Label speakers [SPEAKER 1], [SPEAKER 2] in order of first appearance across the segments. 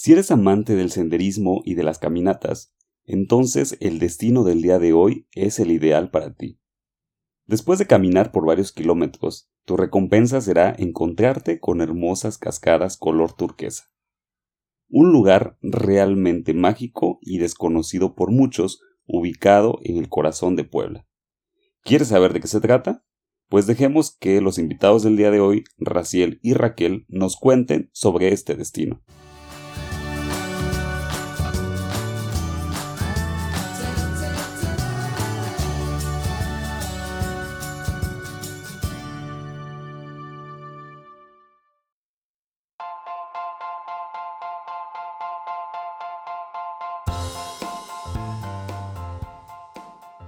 [SPEAKER 1] Si eres amante del senderismo y de las caminatas, entonces el destino del día de hoy es el ideal para ti. Después de caminar por varios kilómetros, tu recompensa será encontrarte con hermosas cascadas color turquesa. Un lugar realmente mágico y desconocido por muchos, ubicado en el corazón de Puebla. ¿Quieres saber de qué se trata? Pues dejemos que los invitados del día de hoy, Raciel y Raquel, nos cuenten sobre este destino.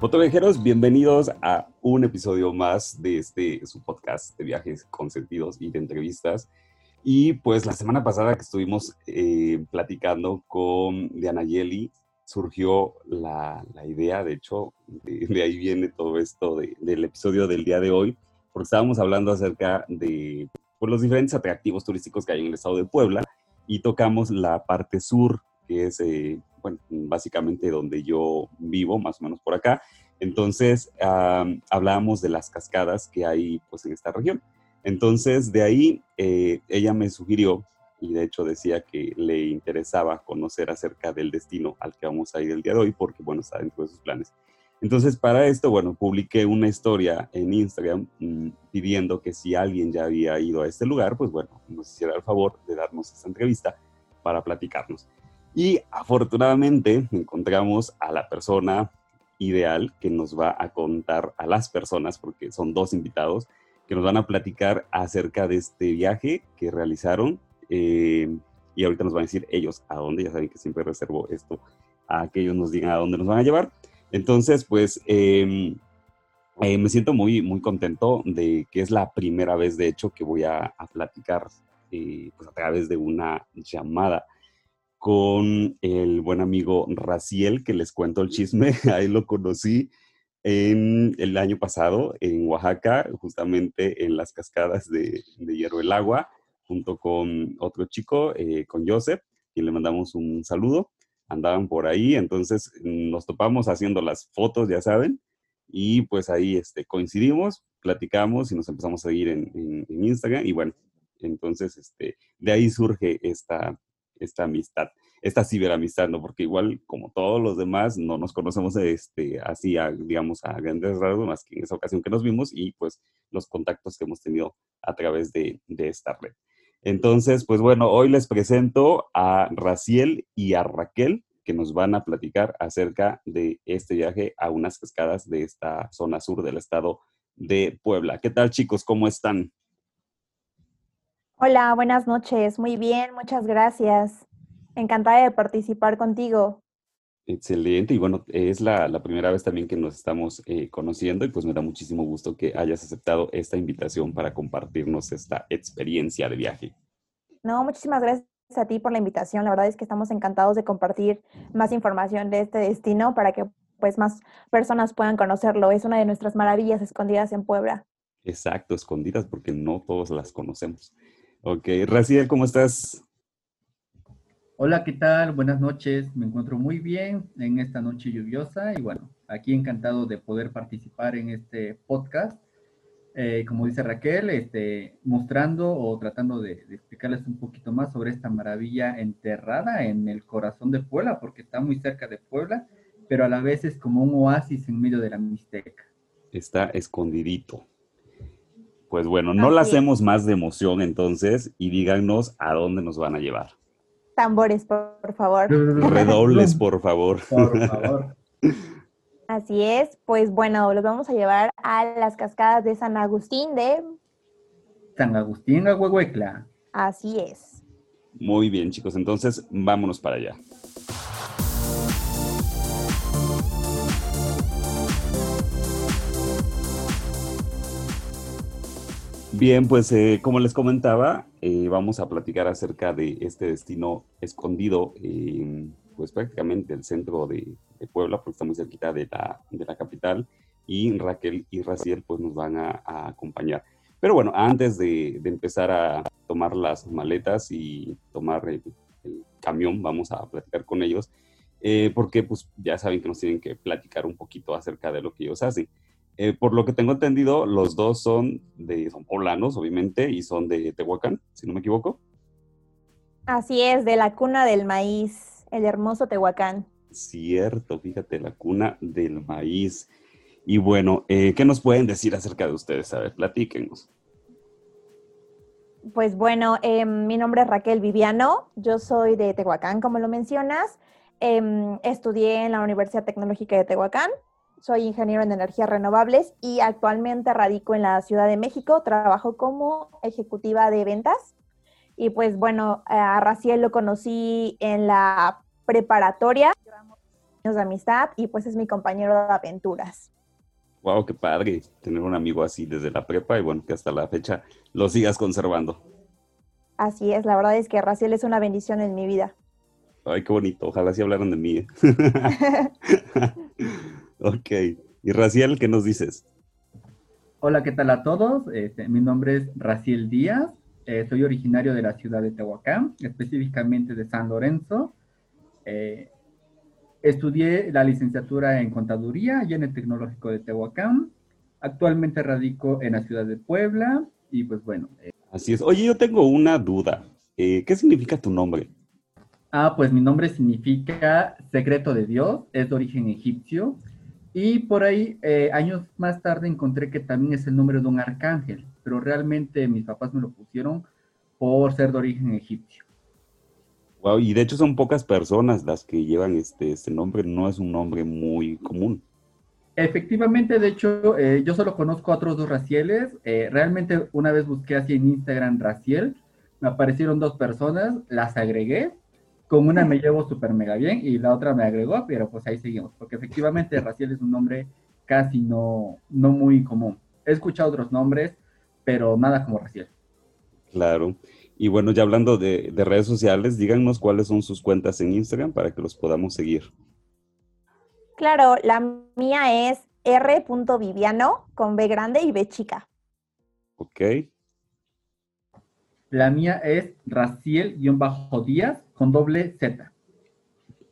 [SPEAKER 1] Fotoviajeros, bienvenidos a un episodio más de este su podcast de viajes con sentidos y de entrevistas. Y pues la semana pasada que estuvimos eh, platicando con Diana Yeli, surgió la, la idea, de hecho, de, ahí viene todo esto del episodio del día de hoy, porque estábamos hablando acerca de pues, los diferentes atractivos turísticos que hay en el estado de Puebla y tocamos la parte sur, que es eh, bueno, básicamente donde yo vivo, más o menos por acá. Entonces, hablábamos de las cascadas que hay pues, en esta región. Entonces, de ahí eh, ella me sugirió, y de hecho decía que le interesaba conocer acerca del destino al que vamos a ir el día de hoy, porque, bueno, está dentro de sus planes. Entonces, para esto, bueno, publiqué una historia en Instagram mm, pidiendo que si alguien ya había ido a este lugar, pues bueno, nos hiciera el favor de darnos esta entrevista para platicarnos. Y afortunadamente encontramos a la persona ideal que nos va a contar a las personas, porque son dos invitados, que nos van a platicar acerca de este viaje que realizaron. Eh, y ahorita nos van a decir ellos a dónde, ya saben que siempre reservo esto a que ellos nos digan a dónde nos van a llevar. Entonces, pues em, eh, me siento muy, muy contento de que es la primera vez, de hecho, que voy a, platicar eh, pues a través de una llamada con el buen amigo Raciel, que les cuento el chisme, ahí lo conocí en el año pasado en Oaxaca, justamente en las cascadas de, de Hierro el Agua, junto con otro chico, eh, con Joseph, quien le mandamos un saludo. Andaban por ahí, entonces nos topamos haciendo las fotos, ya saben, y pues ahí este, coincidimos, platicamos y nos empezamos a seguir en, en, Instagram y bueno, entonces este, de ahí surge esta, esta amistad, esta ciberamistad, ¿no? Porque igual, como todos los demás, no nos conocemos este, así, digamos, a grandes rasgos, más que en esa ocasión que nos vimos y pues los contactos que hemos tenido a través de, de esta red. Entonces, pues bueno, hoy les presento a Raciel y a Raquel, que nos van a platicar acerca de este viaje a unas cascadas de esta zona sur del estado de Puebla. ¿Qué tal, chicos? ¿Cómo están?
[SPEAKER 2] Hola, buenas noches. Muy bien, muchas gracias. Encantada de participar contigo.
[SPEAKER 1] Excelente, y bueno, es la, primera vez también que nos estamos eh, conociendo y pues me da muchísimo gusto que hayas aceptado esta invitación para compartirnos esta experiencia de viaje.
[SPEAKER 2] No, muchísimas gracias a ti por la invitación. La verdad es que estamos encantados de compartir más información de este destino para que pues más personas puedan conocerlo. Es una de nuestras maravillas escondidas en Puebla.
[SPEAKER 1] Exacto, escondidas porque no todos las conocemos. Ok, Raciel, ¿cómo estás?
[SPEAKER 3] Hola, ¿qué tal? Buenas noches. Me encuentro muy bien en esta noche lluviosa y bueno, aquí encantado de poder participar en este podcast. Eh, como dice Raquel, este, mostrando o tratando de, explicarles un poquito más sobre esta maravilla enterrada en el corazón de Puebla, porque está muy cerca de Puebla, pero a la vez es como un oasis en medio de la Mixteca.
[SPEAKER 1] Está escondidito. Pues bueno, no la hacemos más de emoción entonces y díganos a dónde nos van a llevar.
[SPEAKER 2] Tambores, por, favor.
[SPEAKER 1] Redobles, por favor.
[SPEAKER 3] Por favor.
[SPEAKER 2] Así es, pues bueno, los vamos a llevar a las cascadas de San Agustín de...
[SPEAKER 3] San Agustín, Huehuecla.
[SPEAKER 2] Así es.
[SPEAKER 1] Muy bien, chicos, entonces vámonos para allá. Bien, pues eh, como les comentaba, eh, vamos a platicar acerca de este destino escondido, en, pues prácticamente el centro de, Puebla, porque está muy cerquita de la, de la capital, y Raquel y Raciel pues nos van a, acompañar. Pero bueno, antes de, empezar a tomar las maletas y tomar el, camión, vamos a platicar con ellos, eh, porque pues ya saben que nos tienen que platicar un poquito acerca de lo que ellos hacen. Eh, por lo que tengo entendido, los dos son de, son poblanos, obviamente, y son de Tehuacán, si no me equivoco.
[SPEAKER 2] Así es, de la cuna del maíz, el hermoso Tehuacán.
[SPEAKER 1] Cierto, fíjate, la cuna del maíz. Y bueno, eh, ¿qué nos pueden decir acerca de ustedes? A ver, platíquenos.
[SPEAKER 2] Pues bueno, em, mi nombre es Raquel Viviano, yo soy de Tehuacán, como lo mencionas. Em, estudié en la Universidad Tecnológica de Tehuacán, soy ingeniero en energías renovables y actualmente radico en la Ciudad de México, trabajo como ejecutiva de ventas. Y pues bueno, a Raciel lo conocí en la preparatoria, años de amistad y pues es mi compañero de aventuras.
[SPEAKER 1] Wow, qué padre tener un amigo así desde la prepa y bueno, que hasta la fecha lo sigas conservando.
[SPEAKER 2] Así es, la verdad es que Raciel es una bendición en mi vida.
[SPEAKER 1] Ay, qué bonito, ojalá sí hablaran de mí. ¿eh? ok, y Raciel, ¿qué nos dices?
[SPEAKER 3] Hola, ¿qué tal a todos? Este, mi nombre es Raciel Díaz, eh, soy originario de la ciudad de Tehuacán, específicamente de San Lorenzo. Eh, Estudié la licenciatura en contaduría y en el Tecnológico de Tehuacán. Actualmente radico en la ciudad de Puebla y pues bueno.
[SPEAKER 1] Eh, Así es. Oye, yo tengo una duda. ¿Qué significa tu nombre?
[SPEAKER 3] Ah, pues mi nombre significa secreto de Dios, es de origen egipcio. Y por ahí, eh, años más tarde, encontré que también es el nombre de un arcángel, pero realmente mis papás me lo pusieron por ser de origen egipcio.
[SPEAKER 1] Wow, y de hecho son pocas personas las que llevan este, este nombre, no es un nombre muy común.
[SPEAKER 3] Efectivamente, de hecho, eh, yo solo conozco a otros dos Racieles. Eh, realmente una vez busqué así en Instagram Raciel, me aparecieron dos personas, las agregué, con una me llevo súper mega bien y la otra me agregó, pero pues ahí seguimos, porque efectivamente Raciel es un nombre casi no, no muy común. He escuchado otros nombres, pero nada como Raciel.
[SPEAKER 1] Claro. Y bueno, ya hablando de, redes sociales, díganos cuáles son sus cuentas en Instagram para que los podamos seguir.
[SPEAKER 2] Claro, la mía es r.viviano con B grande y B chica.
[SPEAKER 1] Ok.
[SPEAKER 3] La mía es Raciel-Díaz con doble Z.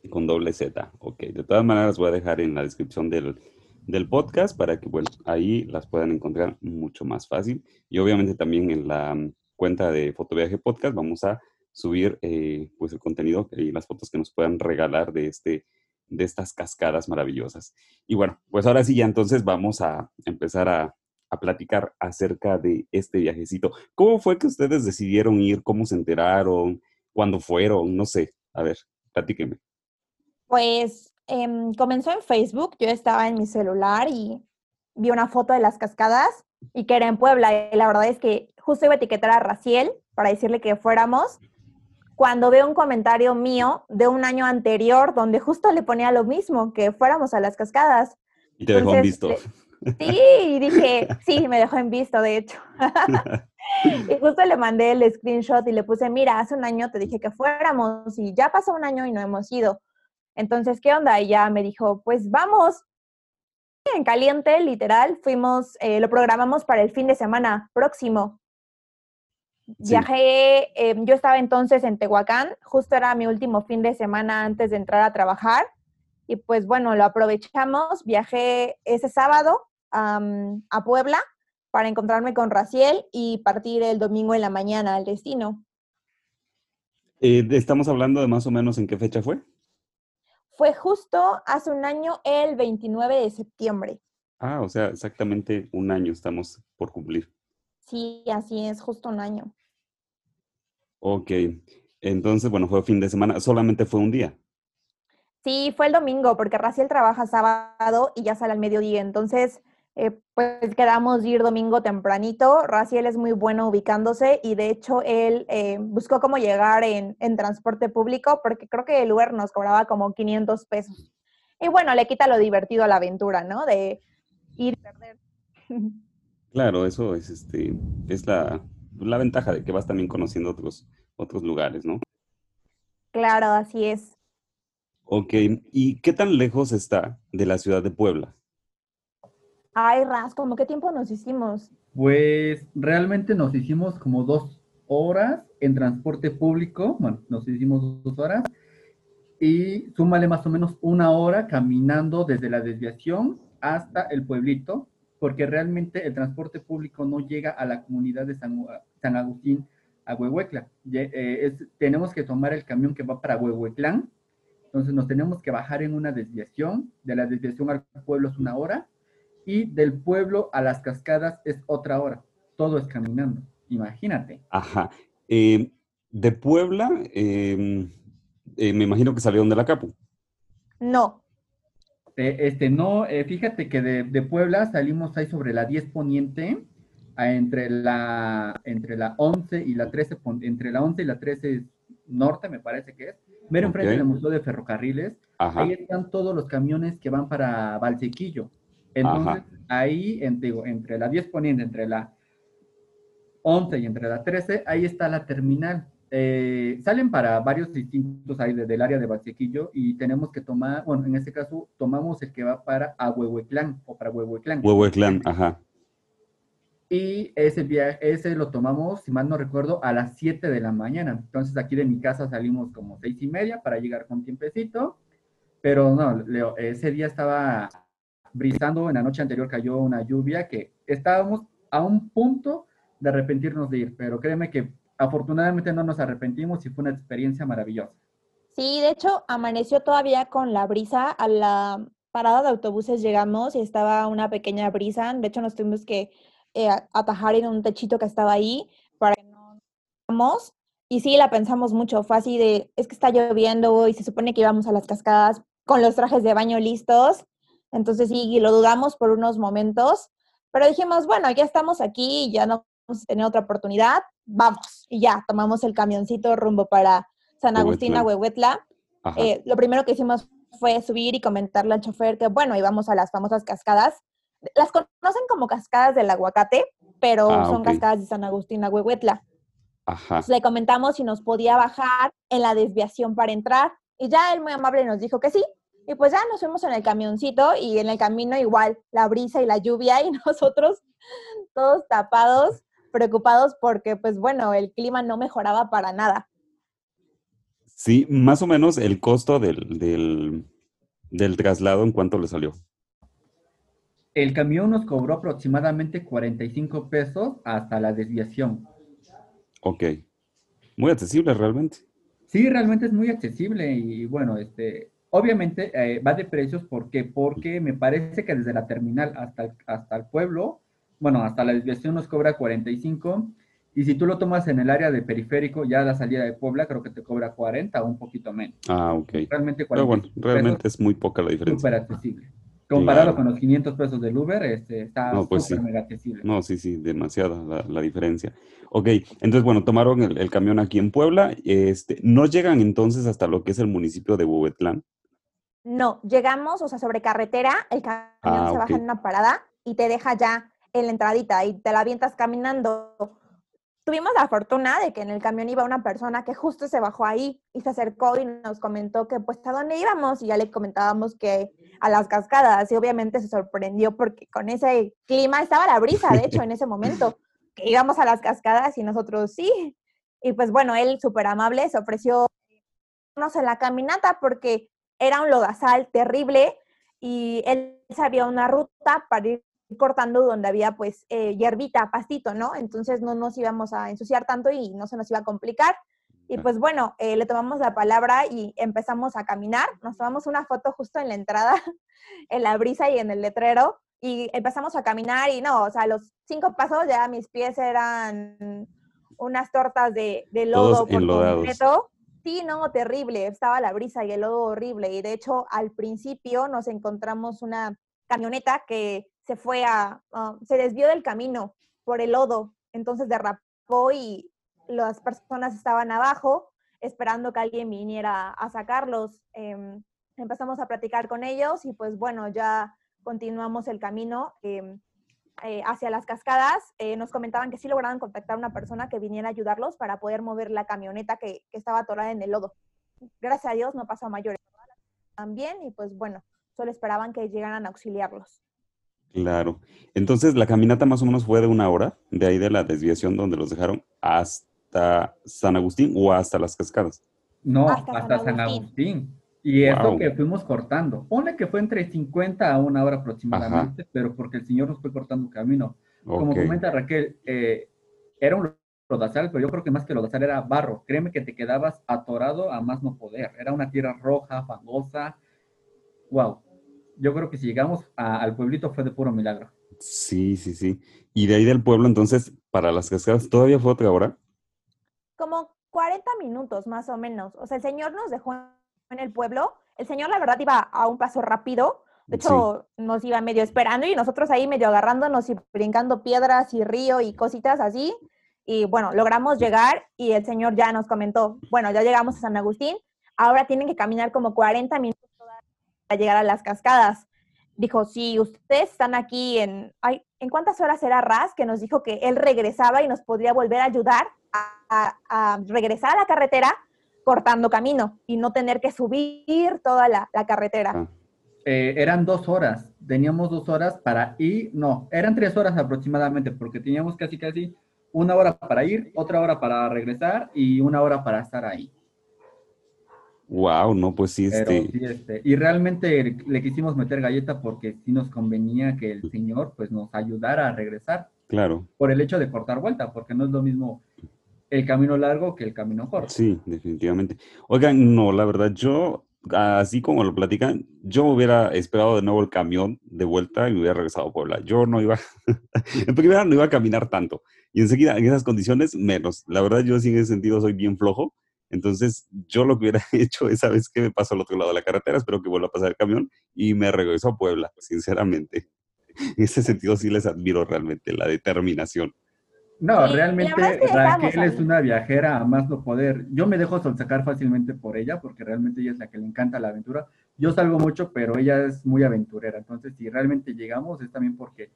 [SPEAKER 1] Con doble Z, ok. De todas maneras, voy a dejar en la descripción del, del podcast para que, bueno, ahí las puedan encontrar mucho más fácil. Y obviamente también en la cuenta de Fotoviaje Podcast vamos a subir eh, pues el contenido y las fotos que nos puedan regalar de, este, de estas cascadas maravillosas. Y bueno, pues ahora sí ya entonces vamos a empezar a, a platicar acerca de este viajecito. ¿Cómo fue que ustedes decidieron ir? ¿Cómo se enteraron? ¿Cuándo fueron? No sé. A ver, platíquenme.
[SPEAKER 2] Pues em, comenzó en Facebook. Yo estaba en mi celular y vi una foto de las cascadas y que era en Puebla. Y la verdad es que justo iba a etiquetar a Raciel para decirle que fuéramos, cuando veo un comentario mío de un año anterior donde justo le ponía lo mismo, que fuéramos a las cascadas.
[SPEAKER 1] Y te dejó en visto.
[SPEAKER 2] Sí, y dije, sí, me dejó en visto, de hecho. y justo le mandé el screenshot y le puse, mira, hace un año te dije que fuéramos y ya pasó un año y no hemos ido. Entonces, ¿qué onda? Y ya me dijo, pues vamos en caliente, literal, fuimos, eh, lo programamos para el fin de semana próximo. Viajé, em, yo estaba entonces en Tehuacán, justo era mi último fin de semana antes de entrar a trabajar y pues bueno, lo aprovechamos, viajé ese sábado a Puebla para encontrarme con Raciel y partir el domingo en la mañana al destino.
[SPEAKER 1] Eh, estamos hablando de más o menos en qué fecha fue
[SPEAKER 2] fue justo hace un año, el 29 de septiembre.
[SPEAKER 1] Ah, o sea, exactamente un año estamos por cumplir.
[SPEAKER 2] Sí, así es, justo un año.
[SPEAKER 1] Ok, entonces, bueno, fue fin de semana, solamente fue un día.
[SPEAKER 2] Sí, fue el domingo, porque Raciel trabaja sábado y ya sale al mediodía, entonces eh, pues quedamos ir domingo tempranito. Raciel es muy bueno ubicándose y de hecho él eh, buscó cómo llegar en, transporte público porque creo que el Uber nos cobraba como 500 pesos. Y bueno, le quita lo divertido a la aventura, ¿no? De ir y perder.
[SPEAKER 1] Claro, eso es, este, es la, la ventaja de que vas también conociendo otros, otros lugares, ¿no?
[SPEAKER 2] Claro, así es.
[SPEAKER 1] Ok, ¿y qué tan lejos está de la ciudad de Puebla?
[SPEAKER 2] Ay, Ras, ¿cómo qué tiempo nos hicimos?
[SPEAKER 3] Pues realmente nos hicimos como dos horas en transporte público, bueno, nos hicimos dos horas, y súmale más o menos una hora caminando desde la desviación hasta el pueblito, porque realmente el transporte público no llega a la comunidad de San, San Agustín a Huehuecla. Eh, tenemos que tomar el camión que va para Huehuetlán, entonces nos tenemos que bajar en una desviación, de la desviación al pueblo es una hora, y del pueblo a las cascadas es otra hora. Todo es caminando, imagínate.
[SPEAKER 1] Ajá. Eh, de Puebla, em, eh, me imagino que salieron de la Capu.
[SPEAKER 2] No.
[SPEAKER 3] este, no, fíjate que de, de, Puebla salimos ahí sobre la 10 Poniente, entre la, entre la 11 y la 13, entre la 11 y la 13 Norte, me parece que es, ver enfrente del Museo de Ferrocarriles, ahí están todos los camiones que van para Valsequillo. Entonces, ahí, entre, entre la 10 Poniente, entre la 11 y entre la 13, ahí está la terminal. Eh, salen para varios distintos ahí del área de Valsequillo y tenemos que tomar, bueno, en este caso, tomamos el que va para Ahuehueclán o para Huehueclán.
[SPEAKER 1] Huehueclán, ajá.
[SPEAKER 3] Y ese viaje, ese lo tomamos, si mal no recuerdo, a las 7 de la mañana. Entonces aquí de mi casa salimos como seis y media para llegar con tiempecito. Pero no, Leo, ese día estaba brisando, en la noche anterior cayó una lluvia que estábamos a un punto de arrepentirnos de ir, pero créeme que afortunadamente no nos arrepentimos y fue una experiencia maravillosa.
[SPEAKER 2] Sí, de hecho amaneció todavía con la brisa, a la parada de autobuses llegamos y estaba una pequeña brisa, de hecho nos tuvimos que eh, atajar en un techito que estaba ahí para que no vamos. Y sí, la pensamos mucho, fue así de, es que está lloviendo y se supone que íbamos a las cascadas con los trajes de baño listos. Entonces sí, lo dudamos por unos momentos, pero dijimos, bueno, ya estamos aquí, ya no vamos a tener otra oportunidad, vamos. Y ya, tomamos el camioncito rumbo para San Agustín a Huehuetla. Eh, lo primero que hicimos fue subir y comentarle al chofer que, bueno, íbamos a las famosas cascadas las conocen como cascadas del aguacate, pero ah, son cascadas de San Agustín a Huehuetla. Ajá. le comentamos si nos podía bajar en la desviación para entrar y ya él muy amable nos dijo que sí. Y pues ya nos fuimos en el camioncito y en el camino igual la brisa y la lluvia y nosotros todos tapados, preocupados porque pues bueno, el clima no mejoraba para nada.
[SPEAKER 1] Sí, más o menos el costo del, del, del traslado en cuánto le salió.
[SPEAKER 3] El camión nos cobró aproximadamente 45 pesos hasta la desviación.
[SPEAKER 1] Ok. Muy accesible realmente.
[SPEAKER 3] Sí, realmente es muy accesible y bueno, este, obviamente eh, va de precios, ¿por qué? Porque me parece que desde la terminal hasta el, hasta el pueblo, bueno, hasta la desviación nos cobra 45 y si tú lo tomas en el área de periférico, ya la salida de Puebla, creo que te cobra 40 o un poquito menos.
[SPEAKER 1] Ah, ok.
[SPEAKER 3] Realmente
[SPEAKER 1] 40. Pero bueno, realmente es muy poca la diferencia.
[SPEAKER 3] Súper accesible. Comparado con los 500 pesos del Uber, este, está no, pues súper mega accesible.
[SPEAKER 1] No, sí, sí, demasiada la, diferencia. Ok, entonces, bueno, tomaron el, camión aquí en Puebla. Este, ¿No llegan entonces hasta lo que es el municipio de Huehuetlán?
[SPEAKER 2] No, llegamos, o sea, sobre carretera, el camión ah, se baja en una parada y te deja ya en la entradita y te la avientas caminando. Tuvimos la fortuna de que en el camión iba una persona que justo se bajó ahí y se acercó y nos comentó que pues a dónde íbamos y ya le comentábamos que a las cascadas y obviamente se sorprendió porque con ese clima estaba la brisa, de hecho, en ese momento, que íbamos a las cascadas y nosotros sí. Y pues bueno, él súper amable se ofreció en la caminata porque era un lodazal terrible y él sabía una ruta para ir cortando donde había pues eh, hierbita, pastito, ¿no? Entonces no nos íbamos a ensuciar tanto y no se nos iba a complicar. Y pues bueno, eh, le tomamos la palabra y empezamos a caminar. Nos tomamos una foto justo en la entrada, en la brisa y en el letrero. Y empezamos a caminar y no, o sea, los cinco pasos ya mis pies eran unas tortas de, de lodo por completo. Sí, no, terrible. Estaba la brisa y el lodo horrible. Y de hecho, al principio nos encontramos una camioneta que se fue a, se desvió del camino por el lodo, entonces derrapó y las personas estaban abajo esperando que alguien viniera a sacarlos. Em, empezamos a platicar con ellos y pues bueno, ya continuamos el camino em, eh, hacia las cascadas. Eh, nos comentaban que sí lograron contactar a una persona que viniera a ayudarlos para poder mover la camioneta que, que estaba atorada en el lodo. Gracias a Dios no pasó a mayores. También y pues bueno, solo esperaban que llegaran a auxiliarlos.
[SPEAKER 1] Claro. Entonces, la caminata más o menos fue de una hora, de ahí de la desviación donde los dejaron, hasta San Agustín o hasta las cascadas?
[SPEAKER 3] No,
[SPEAKER 2] Hasta
[SPEAKER 3] hasta,
[SPEAKER 2] San
[SPEAKER 3] San
[SPEAKER 2] Agustín.
[SPEAKER 3] Y eso
[SPEAKER 1] Wow.
[SPEAKER 3] que fuimos cortando. Pone que fue entre 50 a una hora aproximadamente, pero porque el Señor nos fue cortando camino. Como comenta Raquel, eh, era un lodazal, pero yo creo que más que lodazal era barro. Créeme que te quedabas atorado a más no poder. Era una tierra roja, fangosa. Wow. Yo creo que si llegamos a- al pueblito fue de puro milagro.
[SPEAKER 1] Sí, sí, sí. Y de ahí del pueblo, entonces, para las cascadas, ¿todavía fue otra hora?
[SPEAKER 2] Como 40 minutos más o menos. O sea, el señor nos dejó en el pueblo. El señor, la verdad, iba a un paso rápido. De hecho, nos iba medio esperando y nosotros ahí medio agarrándonos y brincando piedras y río y cositas así. Y bueno, logramos llegar y el señor ya nos comentó, bueno, ya llegamos a San Agustín, ahora tienen que caminar como 40 minutos para llegar a las cascadas. Dijo, si ustedes están aquí en, ay, ¿en cuántas horas era Raz? Que nos dijo que él regresaba y nos podría volver a ayudar a, a- a regresar a la carretera cortando camino y no tener que subir toda la, la carretera.
[SPEAKER 1] Ah,
[SPEAKER 3] Eh, eran dos horas. Teníamos dos horas para ir. No, eran tres horas aproximadamente, porque teníamos casi, casi una hora para ir, otra hora para regresar y una hora para estar ahí.
[SPEAKER 1] wow, no, pues sí,
[SPEAKER 3] Pero
[SPEAKER 1] este,
[SPEAKER 3] sí, este, y realmente le quisimos meter galleta porque sí nos convenía que el Señor pues nos ayudara a regresar
[SPEAKER 1] claro,
[SPEAKER 3] por el hecho de cortar vuelta, porque no es lo mismo el camino largo que el camino corto.
[SPEAKER 1] sí, definitivamente. Oigan, no, la verdad, yo, así como lo platican, yo hubiera esperado de nuevo el camión de vuelta y me hubiera regresado a Puebla. Yo no iba, en primera no iba a caminar tanto. Y enseguida, en esas condiciones, menos. La verdad, yo sí en ese sentido soy bien flojo. Entonces, yo lo que hubiera hecho esa vez que me paso al otro lado de la carretera, espero que vuelva a pasar el camión y me regreso a Puebla, sinceramente. En ese sentido sí les admiro realmente la determinación.
[SPEAKER 3] No, realmente
[SPEAKER 2] es que
[SPEAKER 3] Raquel es una viajera a más no poder. Yo me dejo sacar fácilmente por ella, porque realmente ella es la que le encanta la aventura. Yo salgo mucho, pero ella es muy aventurera. Entonces, si realmente llegamos, es también porque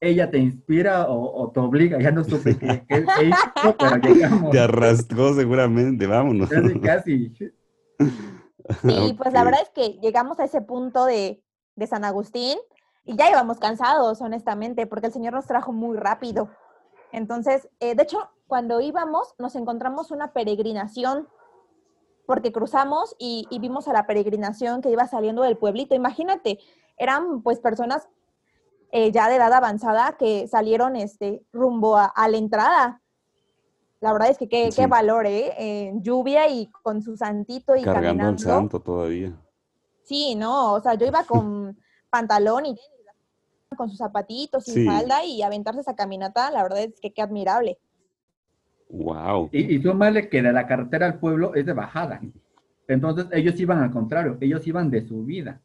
[SPEAKER 3] ella te inspira o, o te obliga. Ya no supe qué, qué- qué hizo, pero llegamos.
[SPEAKER 1] Te arrastró seguramente, vámonos.
[SPEAKER 3] Casi, casi.
[SPEAKER 2] Sí, pues la verdad es que llegamos a ese punto de, de San Agustín y ya íbamos cansados, honestamente, porque el Señor nos trajo muy rápido. Entonces, eh, de hecho, cuando íbamos, nos encontramos una peregrinación, porque cruzamos y, y vimos a la peregrinación que iba saliendo del pueblito. Imagínate, eran pues personas eh, ya de edad avanzada que salieron este, rumbo a, a la entrada. La verdad es que qué,
[SPEAKER 1] Sí.
[SPEAKER 2] qué valor, ¿eh? En lluvia y con su santito y
[SPEAKER 1] Cargando
[SPEAKER 2] caminando.
[SPEAKER 1] santo todavía.
[SPEAKER 2] Sí, no, o sea, yo iba con pantalón y con sus zapatitos y
[SPEAKER 1] Sí.
[SPEAKER 2] falda y aventarse esa caminata, la verdad es que qué admirable.
[SPEAKER 1] Wow.
[SPEAKER 3] Y, y súmale que de la carretera al pueblo es de bajada. Entonces, ellos iban al contrario, ellos iban de subida.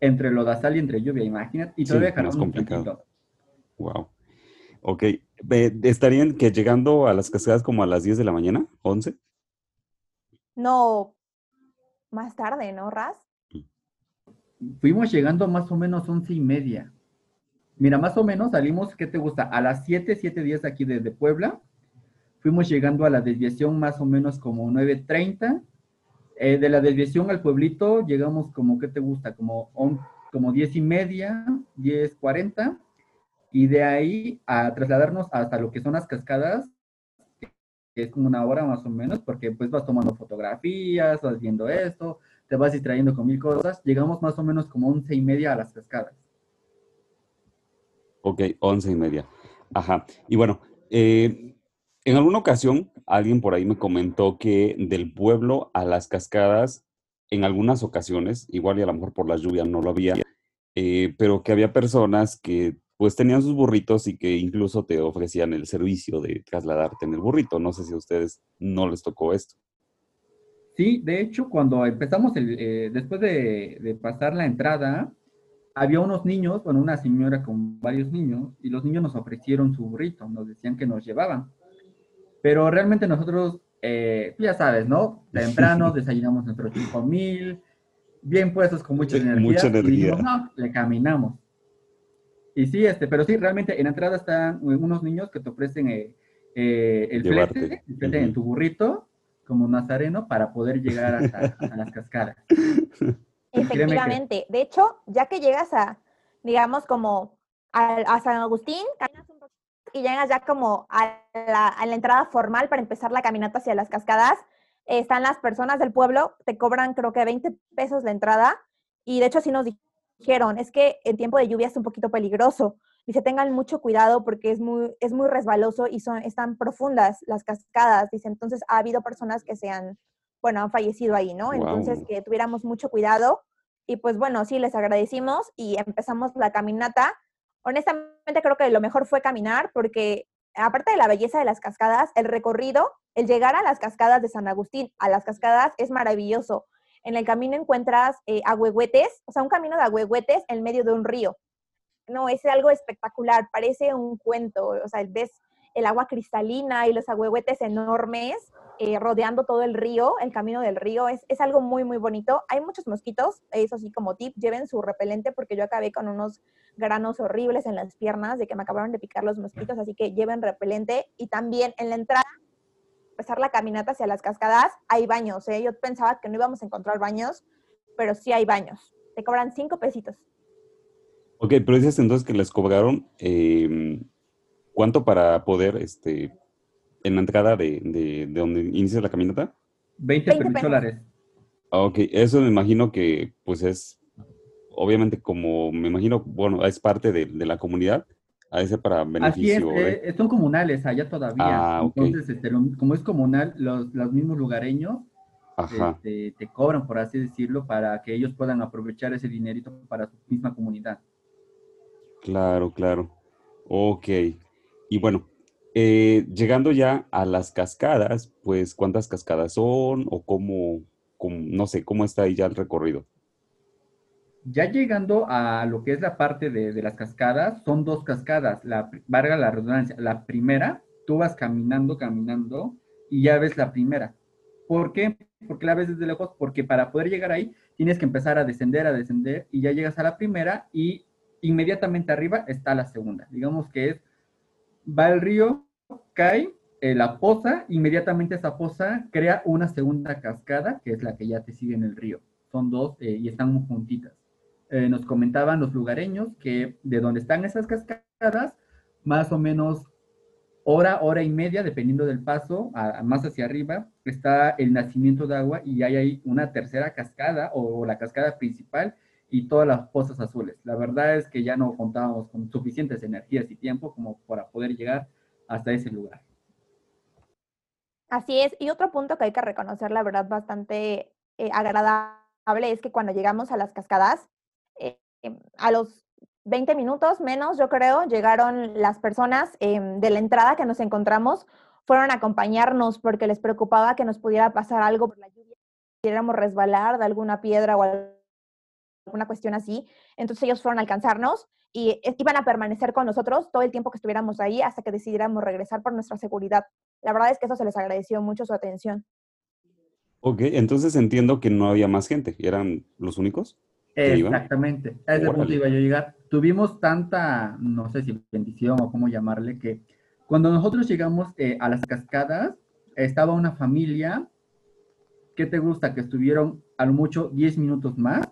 [SPEAKER 3] Entre lodazal y entre lluvia, imagínate. Y
[SPEAKER 1] Sí,
[SPEAKER 3] todavía
[SPEAKER 1] más
[SPEAKER 3] jalamos un
[SPEAKER 1] complicado. Wow. Ok. ¿Estarían que llegando a las cascadas como a las 10 de la mañana? ¿11?
[SPEAKER 2] No, más tarde, ¿no, Raz?
[SPEAKER 3] Fuimos llegando más o menos once y media. Mira, más o menos salimos, ¿qué te gusta? A las 7, 7, 10 aquí desde Puebla. Fuimos llegando a la desviación más o menos como 9.30. Eh, de la desviación al pueblito llegamos como, ¿qué te gusta? Como, on- como 10 y media, 10.40. Y de ahí a trasladarnos hasta lo que son las cascadas, que es como una hora más o menos, porque pues vas tomando fotografías, vas viendo esto, te vas distrayendo con mil cosas. Llegamos más o menos como once y media a las cascadas.
[SPEAKER 1] Ok, 11 y media. Ajá. Y bueno, eh, en alguna ocasión alguien por ahí me comentó que del pueblo a las cascadas, en algunas ocasiones, igual y a lo mejor por la lluvia no lo había, eh, pero que había personas que pues tenían sus burritos y que incluso te ofrecían el servicio de trasladarte en el burrito. No sé si a ustedes no les tocó esto.
[SPEAKER 3] Sí, de hecho, cuando empezamos, el, eh, después de, de pasar la entrada, había unos niños, bueno, una señora con varios niños, y los niños nos ofrecieron su burrito, nos decían que nos llevaban. Pero realmente nosotros, eh, tú ya sabes, ¿no? Temprano desayunamos nuestro cinco mil, bien puestos con mucha energía.
[SPEAKER 1] mucha
[SPEAKER 3] y dijimos,
[SPEAKER 1] energía.
[SPEAKER 3] no, le caminamos. Y sí, este, pero sí, realmente en la entrada están unos niños que te ofrecen eh, eh, el
[SPEAKER 1] Llevarte.
[SPEAKER 3] flete, el flete en
[SPEAKER 1] Ujú.
[SPEAKER 3] tu burrito, como nazareno, para poder llegar hasta, hasta las cascadas. Créeme que-
[SPEAKER 2] Efectivamente. De hecho, ya que llegas a, digamos, como a, a San Agustín, caminas un poquito y llegas ya como a la, a la entrada formal para empezar la caminata hacia las cascadas. están las personas del pueblo, te cobran creo que 20 pesos la entrada y de hecho sí nos dijeron, es que en tiempo de lluvia es un poquito peligroso. Dice, tengan mucho cuidado porque es muy, es muy resbaloso y son, están profundas las cascadas. Dice, entonces ha habido personas que se han, bueno, han fallecido ahí, ¿no? Entonces que tuviéramos mucho cuidado. Y pues bueno, sí, les agradecimos y empezamos la caminata. Honestamente creo que lo mejor fue caminar porque aparte de la belleza de las cascadas, el recorrido, el llegar a las cascadas de San Agustín, a las cascadas es maravilloso. En el camino encuentras eh, agüehuetes, o sea, un camino de agüehuetes en medio de un río. No, es algo espectacular, parece un cuento, o sea, ves el agua cristalina y los agüehuetes enormes eh, rodeando todo el río, el camino del río, es, es algo muy, muy bonito. Hay muchos mosquitos, eso sí, como tip, lleven su repelente porque yo acabé con unos granos horribles en las piernas de que me acabaron de picar los mosquitos, así que lleven repelente y también en la entrada empezar la caminata hacia las cascadas, hay baños, ¿eh? Yo pensaba que no íbamos a encontrar baños, pero sí hay baños. Te cobran cinco pesitos.
[SPEAKER 1] Ok, pero dices entonces que les cobraron eh, cuánto para poder, este, en la entrada de, de, de donde inicia la caminata.
[SPEAKER 3] 20,
[SPEAKER 2] 20
[SPEAKER 3] pesos
[SPEAKER 2] pesos.
[SPEAKER 3] dólares.
[SPEAKER 1] Ok, eso me imagino que pues es, obviamente como me imagino, bueno, es parte de, de la comunidad, ha de ser para
[SPEAKER 3] Así es,
[SPEAKER 1] beneficio de...
[SPEAKER 3] eh, son comunales allá todavía.
[SPEAKER 1] Ah, ok.
[SPEAKER 3] Entonces, este, lo- como es comunal, los, los mismos lugareños
[SPEAKER 1] Ajá,
[SPEAKER 3] este, te cobran, por así decirlo, para que ellos puedan aprovechar ese dinerito para su misma comunidad.
[SPEAKER 1] claro, claro. Ok, y bueno, eh, llegando ya a las cascadas, pues ¿cuántas cascadas son o cómo, no sé, cómo está ahí ya el recorrido?
[SPEAKER 3] Ya llegando a lo que es la parte de, las cascadas, son dos cascadas, la, valga la redundancia. La primera, tú vas caminando, caminando, y ya ves la primera. ¿Por qué? Porque la ves desde lejos, porque para poder llegar ahí tienes que empezar a descender, a descender, y ya llegas a la primera, y inmediatamente arriba está la segunda. Digamos que es, va el río, cae, eh, la poza, inmediatamente esa poza crea una segunda cascada, que es la que ya te sigue en el río. Son dos eh, y están muy juntitas. Eh, nos comentaban los lugareños que de donde están esas cascadas, más o menos hora, hora y media, dependiendo del paso, a- más hacia arriba, está el nacimiento de agua y hay ahí una tercera cascada o la cascada principal y todas las pozas azules. La verdad es que ya no contábamos con suficientes energías y tiempo como para poder llegar hasta ese lugar.
[SPEAKER 2] Así es. Y otro punto que hay que reconocer, la verdad, bastante eh, agradable es que cuando llegamos a las cascadas, eh, em, a los 20 minutos menos, yo creo, llegaron las personas em, de la entrada que nos encontramos, fueron a acompañarnos porque les preocupaba que nos pudiera pasar algo por la lluvia, pudiéramos resbalar de alguna piedra o al- alguna cuestión así. Entonces ellos fueron a alcanzarnos y iban a permanecer con nosotros todo el tiempo que estuviéramos ahí hasta que decidiéramos regresar por nuestra seguridad. La verdad es que eso se les agradeció mucho su atención.
[SPEAKER 1] Ok, entonces entiendo que no había más gente, ¿eran los únicos?
[SPEAKER 3] Exactamente, a ese punto iba yo a llegar. Tuvimos tanta, no sé si bendición o cómo llamarle, que cuando nosotros llegamos eh, a las cascadas, estaba una familia, ¿qué te gusta? Que estuvieron a lo mucho 10 minutos más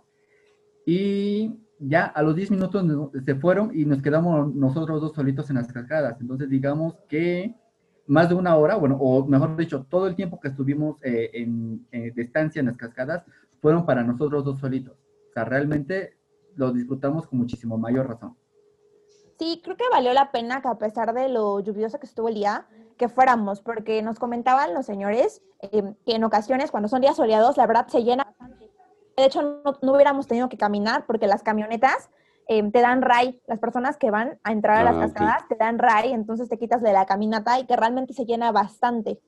[SPEAKER 3] y ya a los 10 minutos se fueron y nos quedamos nosotros dos solitos en las cascadas. Entonces digamos que más de una hora, bueno, o mejor dicho, todo el tiempo que estuvimos eh, en, eh, de estancia en las cascadas fueron para nosotros dos solitos. O sea, realmente lo disfrutamos con muchísimo mayor razón.
[SPEAKER 2] Sí, creo que valió la pena que a pesar de lo lluvioso que estuvo el día, que fuéramos, porque nos comentaban los señores eh, que en ocasiones, cuando son días soleados, la verdad se llena. De hecho, no, no hubiéramos tenido que caminar porque las camionetas eh, te dan ray. Las personas que van a entrar a las
[SPEAKER 1] Ah,
[SPEAKER 2] cascadas te dan ray, entonces te quitas de la caminata y que realmente se llena bastante.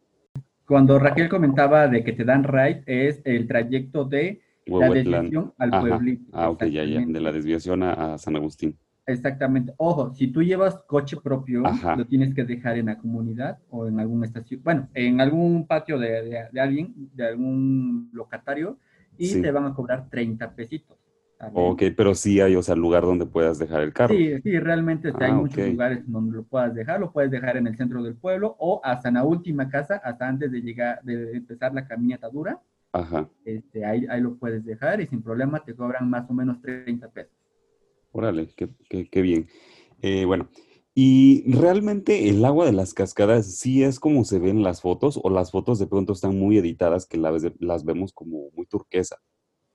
[SPEAKER 3] Cuando Raquel comentaba de que te dan ride, es el trayecto de la desviación al
[SPEAKER 1] Ajá.
[SPEAKER 3] pueblito.
[SPEAKER 1] Ah, ok, ya, ya, de la desviación a, a San Agustín.
[SPEAKER 3] Exactamente. Ojo, si tú llevas coche propio,
[SPEAKER 1] Ajá.
[SPEAKER 3] lo tienes que dejar en la comunidad o en alguna estación, bueno, en algún patio de, de- de alguien, de algún locatario, y
[SPEAKER 1] Sí.
[SPEAKER 3] te van a cobrar 30 pesitos. ¿sale?
[SPEAKER 1] Ok, pero sí hay, o sea, lugar donde puedas dejar el carro.
[SPEAKER 3] Sí, sí, realmente hay
[SPEAKER 1] Ah,
[SPEAKER 3] muchos lugares donde lo puedas dejar, lo puedes dejar en el centro del pueblo o hasta en la última casa, hasta antes de llegar, de empezar la caminata dura,
[SPEAKER 1] Ajá,
[SPEAKER 3] este, ahí, ahí lo puedes dejar y sin problema te cobran más o menos 30 pesos.
[SPEAKER 1] órale, qué, qué- qué bien. Eh, bueno, Y realmente el agua de las cascadas sí es como se ven las fotos o las fotos de pronto están muy editadas que las, las vemos como muy turquesa.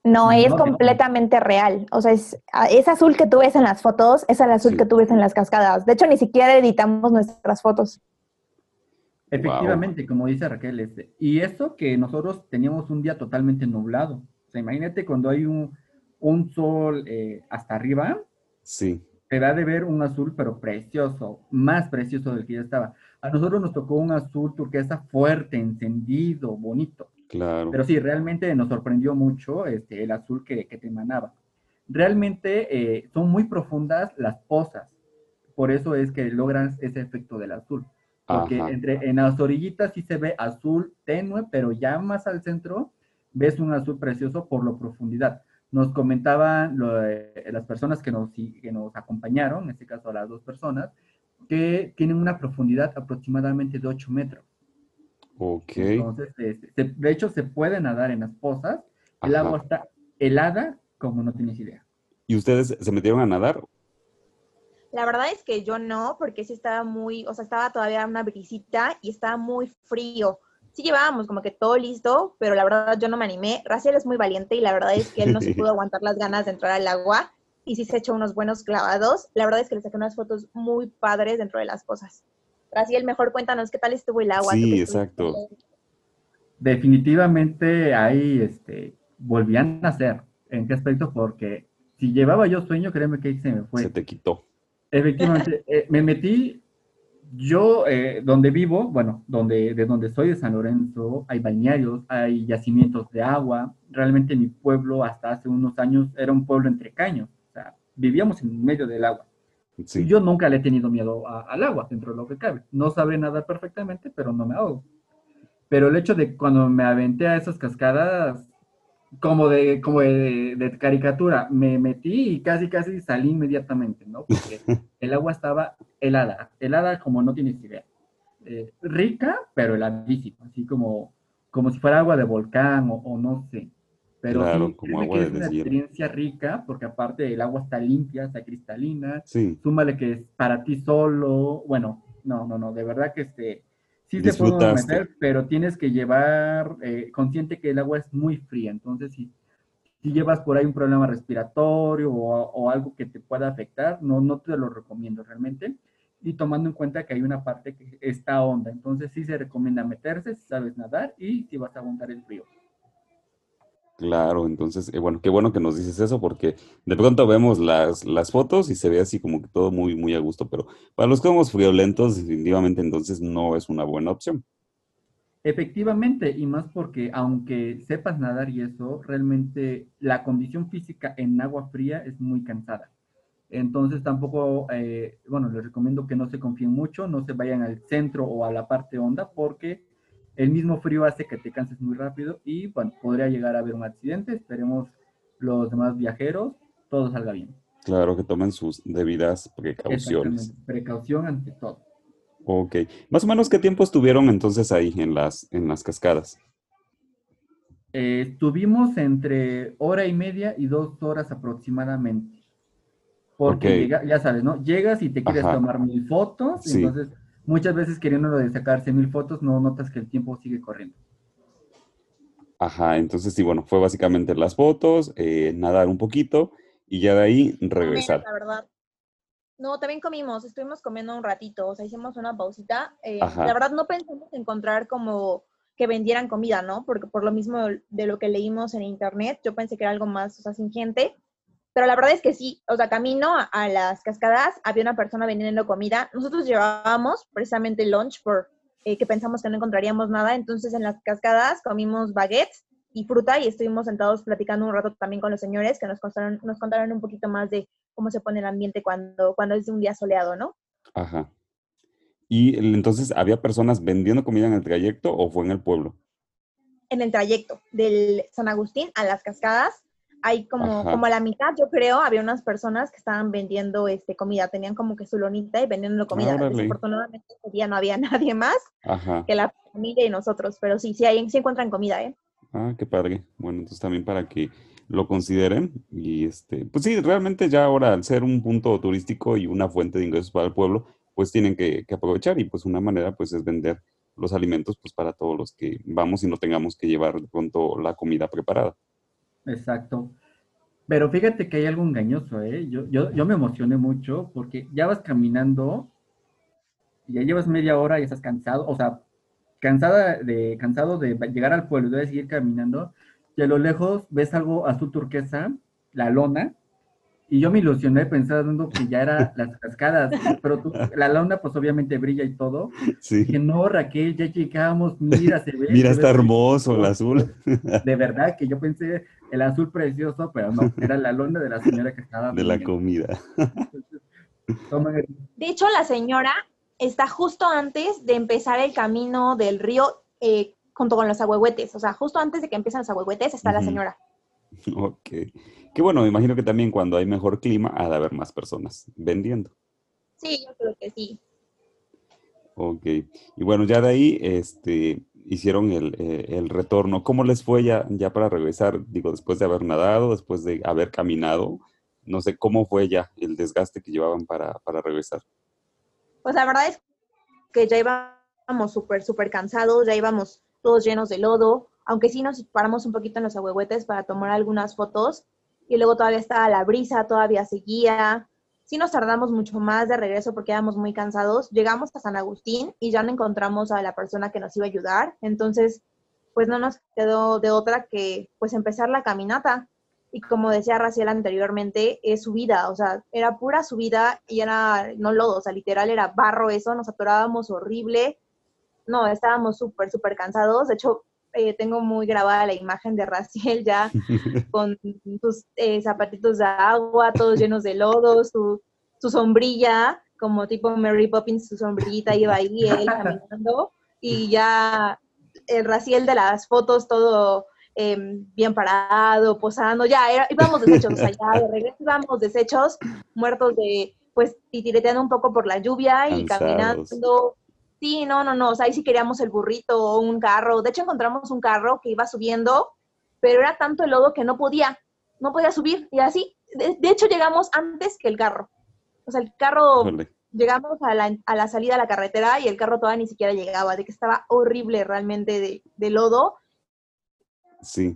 [SPEAKER 2] No, es completamente real. O sea, es, ah, es, azul que tú ves en las fotos, es el azul que tú ves en las cascadas. De hecho, ni siquiera editamos nuestras fotos.
[SPEAKER 3] Efectivamente, como dice Raquel, este, y eso que nosotros teníamos un día totalmente nublado. O sea, imagínate cuando hay un, un sol eh, hasta arriba.
[SPEAKER 1] Sí
[SPEAKER 3] te da de ver un azul, pero precioso, más precioso del que ya estaba. A nosotros nos tocó un azul turquesa fuerte, encendido, bonito.
[SPEAKER 1] Claro.
[SPEAKER 3] Pero sí, realmente nos sorprendió mucho este, el azul que, que te emanaba. Realmente eh, son muy profundas las pozas, por eso es que logran ese efecto del azul. Porque entre, en las orillitas sí se ve azul tenue, pero ya más al centro ves un azul precioso por la profundidad nos comentaban las personas que nos, que nos acompañaron, en este caso las dos personas, que tienen una profundidad aproximadamente de 8 metros.
[SPEAKER 1] Ok.
[SPEAKER 3] Entonces, este, de hecho, se puede nadar en las pozas. El agua está helada como no tienes idea.
[SPEAKER 1] ¿Y ustedes se metieron a nadar?
[SPEAKER 2] La verdad es que yo no, porque sí estaba muy, o sea, estaba todavía una brisita y estaba muy frío sí llevábamos como que todo listo, pero la verdad yo no me animé. Raciel es muy valiente y la verdad es que él no se pudo aguantar las ganas de entrar al agua y sí se echó unos buenos clavados. La verdad es que le saqué unas fotos muy padres dentro de las cosas. Raciel, mejor cuéntanos qué tal estuvo el agua.
[SPEAKER 1] Sí, exacto.
[SPEAKER 3] Definitivamente ahí este, volvían a nacer. ¿En qué aspecto? Porque si llevaba yo sueño, créeme que se me fue.
[SPEAKER 1] Se te quitó.
[SPEAKER 3] Efectivamente, eh, me metí yo, eh, donde vivo, bueno, donde, de donde soy, de San Lorenzo, hay balnearios, hay yacimientos de agua. Realmente mi pueblo hasta hace unos años era un pueblo entre caños, o sea, vivíamos en medio del agua. Y yo nunca le he tenido miedo al agua, dentro de lo que cabe. No sabré nadar perfectamente, pero no me ahogo. Pero el hecho de cuando me aventé a esas cascadas, como de, como de, caricatura, me metí y casi, casi salí inmediatamente, ¿no? Porque el agua estaba helada, helada como no tienes idea. Eh, rica, pero heladísima, así como, como si fuera agua de volcán o, no sé. Pero
[SPEAKER 1] claro, como agua
[SPEAKER 3] que es una experiencia rica, porque aparte el agua está limpia, está cristalina.
[SPEAKER 1] Sí.
[SPEAKER 3] Súmale que es para ti solo. Bueno, no, no, no, de verdad que este sí te puedo meter, pero tienes que llevar eh, consciente que el agua es muy fría. Entonces, si, si llevas por ahí un problema respiratorio o, algo que te pueda afectar, no, no te lo recomiendo realmente. Y tomando en cuenta que hay una parte que está honda. Entonces, sí se recomienda meterse si sabes nadar y si vas a aguantar el frío.
[SPEAKER 1] Claro, entonces, eh, bueno, qué bueno que nos dices eso porque de pronto vemos las, las fotos y se ve así como que todo muy, muy a gusto, pero para los que somos friolentos, definitivamente entonces no es una buena opción.
[SPEAKER 3] Efectivamente, y más porque aunque sepas nadar y eso, realmente la condición física en agua fría es muy cansada. Entonces tampoco, eh, bueno, les recomiendo que no se confíen mucho, no se vayan al centro o a la parte honda porque el mismo frío hace que te canses muy rápido y, bueno, podría llegar a haber un accidente. Esperemos los demás viajeros, todo salga bien.
[SPEAKER 1] Claro, que tomen sus debidas precauciones.
[SPEAKER 3] Precaución ante todo.
[SPEAKER 1] Ok. Más o menos, ¿qué tiempo estuvieron entonces ahí en las, en las cascadas?
[SPEAKER 3] Eh, estuvimos entre hora y media y dos horas aproximadamente. Porque ya sabes, ¿no? Llegas y te quieres tomar mil fotos, entonces muchas veces queriéndolo de sacarse mil fotos, no notas que el tiempo sigue corriendo.
[SPEAKER 1] Ajá, entonces sí, bueno, fue básicamente las fotos, eh, nadar un poquito y ya de ahí regresar.
[SPEAKER 2] la verdad. No, también comimos, estuvimos comiendo un ratito, o sea, hicimos una pausita. Eh, la verdad no pensamos encontrar como que vendieran comida, ¿no? Porque por lo mismo de lo que leímos en internet, yo pensé que era algo más, o sea, sin gente. Pero la verdad es que sí, o sea, camino a, las cascadas, había una persona vendiendo comida. Nosotros llevábamos precisamente lunch por eh, que pensamos que no encontraríamos nada. Entonces en las cascadas comimos baguettes y fruta y estuvimos sentados platicando un rato también con los señores que nos contaron, nos contaron un poquito más de cómo se pone el ambiente cuando, cuando es un día soleado, ¿no?
[SPEAKER 1] Ajá. ¿Y entonces había personas vendiendo comida en el trayecto o fue en el pueblo?
[SPEAKER 2] En el trayecto, del San Agustín a las cascadas, hay como, como a la mitad, yo creo, había unas personas que estaban vendiendo este, comida, tenían como que su lonita y vendiendo comida. Desafortunadamente ese día no había nadie más que la familia y nosotros, pero sí, sí, ahí sí encuentran comida, ¿eh?
[SPEAKER 1] Ah, qué padre. Bueno, entonces también para que lo consideren y este, pues sí, realmente ya ahora al ser un punto turístico y una fuente de ingresos para el pueblo, pues tienen que, que, aprovechar y pues una manera pues es vender los alimentos pues para todos los que vamos y no tengamos que llevar de pronto la comida preparada.
[SPEAKER 3] Exacto. Pero fíjate que hay algo engañoso, ¿eh? Yo, yo, yo me emocioné mucho porque ya vas caminando ya llevas media hora y estás cansado, o sea, cansada de, cansado de llegar al pueblo y de seguir caminando, y a lo lejos ves algo azul turquesa, la lona, y yo me ilusioné pensando que ya era las cascadas, pero la lona pues obviamente brilla y todo. Sí. Dije, no, Raquel, ya llegamos, mira, se ve.
[SPEAKER 1] mira, está hermoso el azul.
[SPEAKER 3] De verdad que yo pensé el azul precioso, pero no, era la lona de la señora que estaba.
[SPEAKER 1] De la comida.
[SPEAKER 2] De hecho, la señora está justo antes de empezar el camino del río eh, junto con los ahuehuetes. O sea, justo antes de que empiecen los ahuehuetes está la señora.
[SPEAKER 1] Ok. Qué bueno, me imagino que también cuando hay mejor clima ha de haber más personas vendiendo.
[SPEAKER 2] Sí, yo creo que sí.
[SPEAKER 1] Ok. Y bueno, ya de ahí este, hicieron el, eh, el, retorno. ¿Cómo les fue ya, ya para regresar? Digo, después de haber nadado, después de haber caminado. No sé, ¿cómo fue ya el desgaste que llevaban para, para regresar?
[SPEAKER 2] Pues la verdad es que ya íbamos súper, súper cansados, ya íbamos todos llenos de lodo, aunque sí nos paramos un poquito en los ahuehuetes para tomar algunas fotos y luego todavía estaba la brisa, todavía seguía. Sí nos tardamos mucho más de regreso porque íbamos muy cansados. Llegamos a San Agustín y ya no encontramos a la persona que nos iba a ayudar. Entonces, pues no nos quedó de otra que pues empezar la caminata. Y como decía Raciel anteriormente, es subida, o sea, era pura subida y era no lodo, o sea, literal era barro eso, nos atorábamos horrible. No, estábamos súper, súper cansados. De hecho, eh, tengo muy grabada la imagen de Raciel ya con sus eh, zapatitos de agua, todos llenos de lodo, su, su sombrilla, como tipo Mary Poppins, su sombrillita iba ahí él caminando, y ya el Raciel de las fotos todo Em, bien parado, posando, ya íbamos deshechos, o sea, ya de regreso íbamos deshechos, muertos de, pues, titireteando un poco por la lluvia y caminando. Sí, no, no, no, o sea, ahí sí queríamos el burrito o un carro. De hecho, encontramos un carro que iba subiendo, pero era tanto el lodo que no podía, no podía subir. Y así, de, hecho, llegamos antes que el carro. O sea, el carro, llegamos a la, a la, salida a la carretera y el carro todavía ni siquiera llegaba, de que estaba horrible realmente de, de lodo.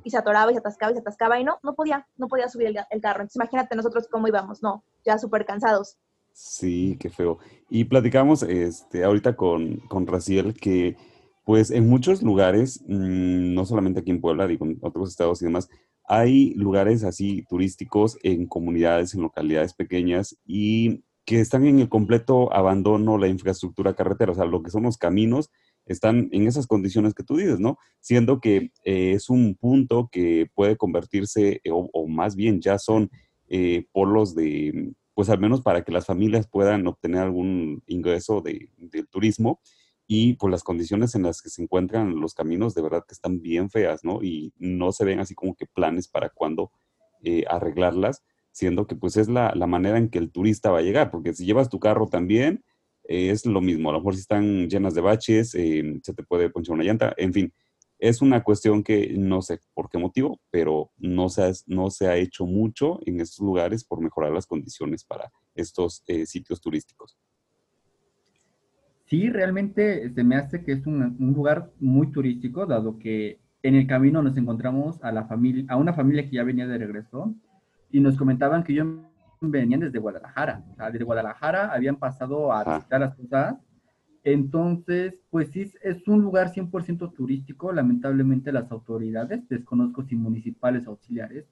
[SPEAKER 2] Y se atoraba y se atascaba y se atascaba y no, no podía, no podía subir el, carro. Entonces imagínate nosotros cómo íbamos, no, ya súper cansados.
[SPEAKER 1] Sí, qué feo. Y platicamos este, ahorita con, con Raciel que pues en muchos lugares, mm, no solamente aquí en Puebla, digo en otros estados y demás, hay lugares así turísticos en comunidades, en localidades pequeñas y que están en el completo abandono la infraestructura carretera, o sea, lo que son los caminos están en esas condiciones que tú dices, ¿no? Siendo que eh, es un punto que puede convertirse, eh, o, más bien ya son eh, polos de, pues al menos para que las familias puedan obtener algún ingreso de, del turismo y por pues, las condiciones en las que se encuentran los caminos de verdad que están bien feas, ¿no? Y no se ven así como que planes para cuándo arreglarlas, siendo que pues es la, la manera en que el turista va a llegar, porque si llevas tu carro también, es lo mismo. A lo mejor si están llenas de baches, eh, se te puede ponchar una llanta, en fin. Es una cuestión que no sé por qué motivo, pero no se ha, no se ha hecho mucho en estos lugares por mejorar las condiciones para estos eh, sitios turísticos.
[SPEAKER 3] Sí, realmente se me hace que es un, un, lugar muy turístico, dado que en el camino nos encontramos a la familia, a una familia que ya venía de regreso y nos comentaban que yo venían desde Guadalajara. O sea, desde Guadalajara habían pasado a visitar las cosas. Entonces, pues sí, es un lugar 100% turístico. Lamentablemente las autoridades, desconozco si municipales auxiliares,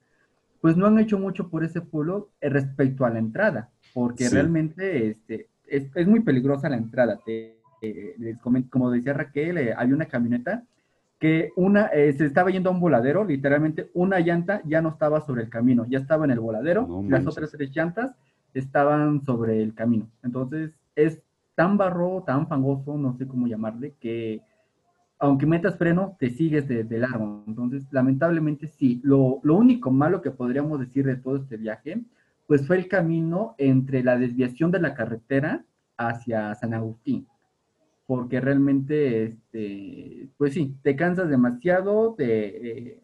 [SPEAKER 3] pues no han hecho mucho por ese pueblo eh, respecto a la entrada, porque realmente este, es, es, muy peligrosa la entrada. Te, eh, como decía Raquel, eh, hay una camioneta que una eh, se estaba yendo a un voladero, literalmente una llanta ya no estaba sobre el camino, ya estaba en el voladero, las otras tres llantas estaban sobre el camino. Entonces es tan barro, tan fangoso, no sé cómo llamarle, que aunque metas freno, te sigues de, largo. Entonces, lamentablemente sí, lo, lo único malo que podríamos decir de todo este viaje, pues fue el camino entre la desviación de la carretera hacia San Agustín porque realmente, este, pues sí, te cansas demasiado eh,